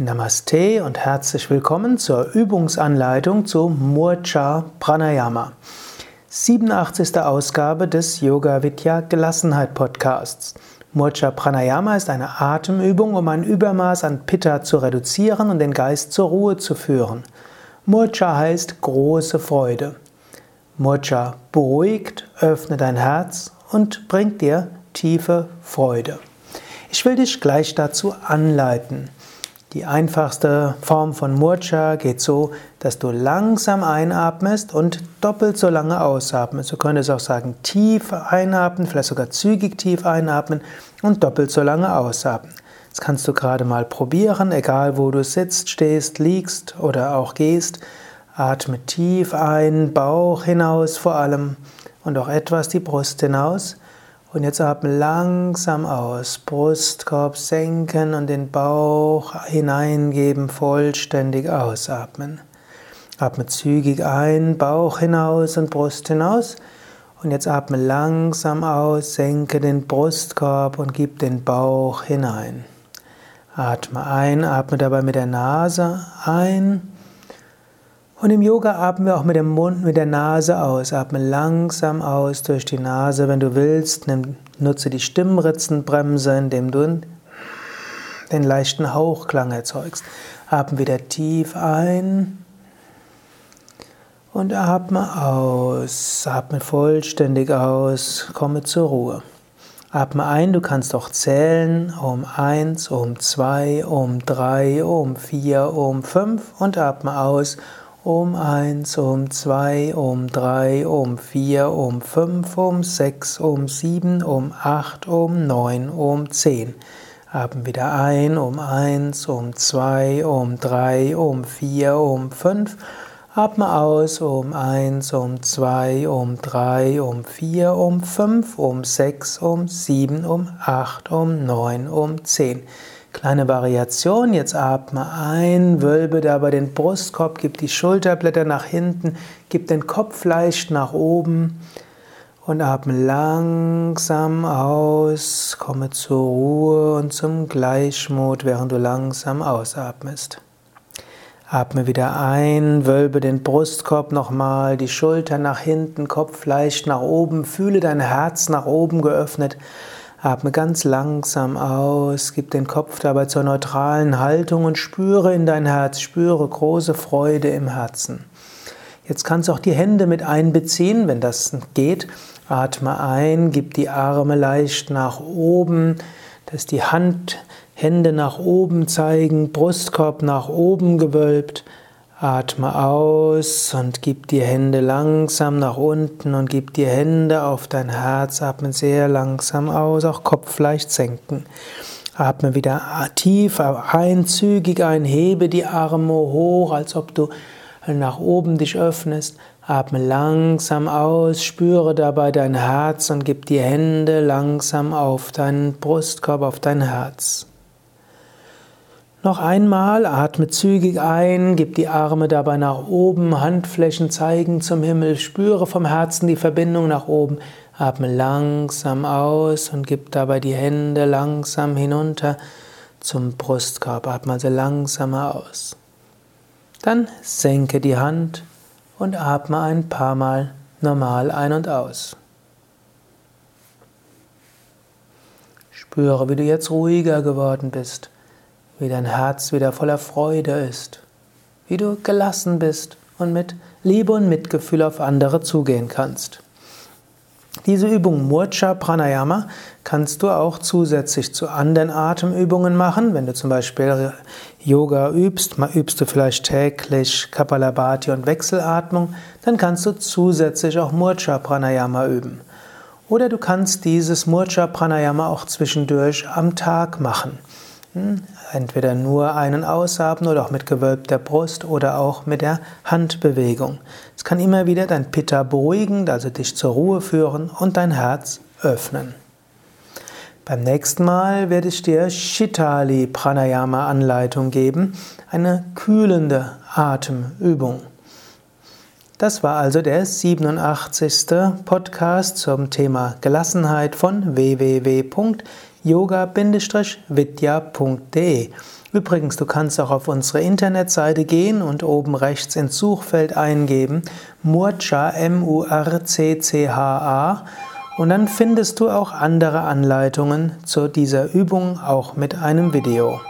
Namaste und herzlich willkommen zur Übungsanleitung zu Murcha Pranayama. 87. Ausgabe des Yoga Vidya Gelassenheit Podcasts. Murcha Pranayama ist eine Atemübung, um ein Übermaß an Pitta zu reduzieren und den Geist zur Ruhe zu führen. Murcha heißt große Freude. Murcha beruhigt, öffnet dein Herz und bringt dir tiefe Freude. Ich will dich gleich dazu anleiten. Die einfachste Form von Murcha geht so, dass du langsam einatmest und doppelt so lange ausatmest. Du könntest auch sagen, tief einatmen, vielleicht sogar zügig tief einatmen und doppelt so lange ausatmen. Das kannst du gerade mal probieren, egal wo du sitzt, stehst, liegst oder auch gehst. Atme tief ein, Bauch hinaus vor allem und auch etwas die Brust hinaus. Und jetzt atme langsam aus. Brustkorb senken und den Bauch hineingeben, vollständig ausatmen. Atme zügig ein, Bauch hinaus und Brust hinaus. Und jetzt atme langsam aus, senke den Brustkorb und gib den Bauch hinein. Atme ein, atme dabei mit der Nase ein und im Yoga atmen wir auch mit dem Mund, mit der Nase aus. Atme langsam aus durch die Nase. Wenn du willst, nimm, nutze die Stimmritzenbremse, indem du den leichten Hauchklang erzeugst. Atme wieder tief ein und atme aus. Atme vollständig aus. Komme zur Ruhe. Atme ein, du kannst auch zählen um 1, um 2, um 3, um 4, um 5 und atme aus um 1, um 2, um 3, um 4, um 5, um 6, um 7, um 8, um 9, um 10. Atmen wieder ein, um 1, um 2, um 3, um 4, um 5. Atme aus, um 1, um 2, um 3, um 4, um 5, um 6, um 7, um 8, um 9, um 10. Kleine Variation, jetzt atme ein, wölbe dabei den Brustkorb, gib die Schulterblätter nach hinten, gib den Kopf leicht nach oben und atme langsam aus, komme zur Ruhe und zum Gleichmut, während du langsam ausatmest. Atme wieder ein, wölbe den Brustkorb nochmal, die Schulter nach hinten, Kopf leicht nach oben, fühle dein Herz nach oben geöffnet. Atme ganz langsam aus, gib den Kopf dabei zur neutralen Haltung und spüre in dein Herz, spüre große Freude im Herzen. Jetzt kannst du auch die Hände mit einbeziehen, wenn das geht. Atme ein, gib die Arme leicht nach oben, dass die Hand, Hände nach oben zeigen, Brustkorb nach oben gewölbt. Atme aus und gib die Hände langsam nach unten und gib die Hände auf dein Herz. Atme sehr langsam aus, auch Kopf leicht senken. Atme wieder tief ein, zügig ein, hebe die Arme hoch, als ob du nach oben dich öffnest. Atme langsam aus, spüre dabei dein Herz und gib die Hände langsam auf deinen Brustkorb, auf dein Herz. Noch einmal, atme zügig ein, gib die Arme dabei nach oben, Handflächen zeigen zum Himmel, spüre vom Herzen die Verbindung nach oben, atme langsam aus und gib dabei die Hände langsam hinunter zum Brustkorb, atme also langsamer aus. Dann senke die Hand und atme ein paar Mal normal ein und aus. Spüre, wie du jetzt ruhiger geworden bist wie dein Herz wieder voller Freude ist, wie du gelassen bist und mit Liebe und Mitgefühl auf andere zugehen kannst. Diese Übung Murcha Pranayama kannst du auch zusätzlich zu anderen Atemübungen machen. Wenn du zum Beispiel Yoga übst, übst du vielleicht täglich Kapalabhati und Wechselatmung, dann kannst du zusätzlich auch Murcha Pranayama üben. Oder du kannst dieses Murcha Pranayama auch zwischendurch am Tag machen. Hm? Entweder nur einen ausatmen oder auch mit gewölbter Brust oder auch mit der Handbewegung. Es kann immer wieder dein Pitta beruhigen, also dich zur Ruhe führen und dein Herz öffnen. Beim nächsten Mal werde ich dir Shitali Pranayama Anleitung geben, eine kühlende Atemübung. Das war also der 87. Podcast zum Thema Gelassenheit von www yoga-vidya.de. Übrigens, du kannst auch auf unsere Internetseite gehen und oben rechts ins Suchfeld eingeben Murcha M-U-R-C-C-H-A und dann findest du auch andere Anleitungen zu dieser Übung, auch mit einem Video.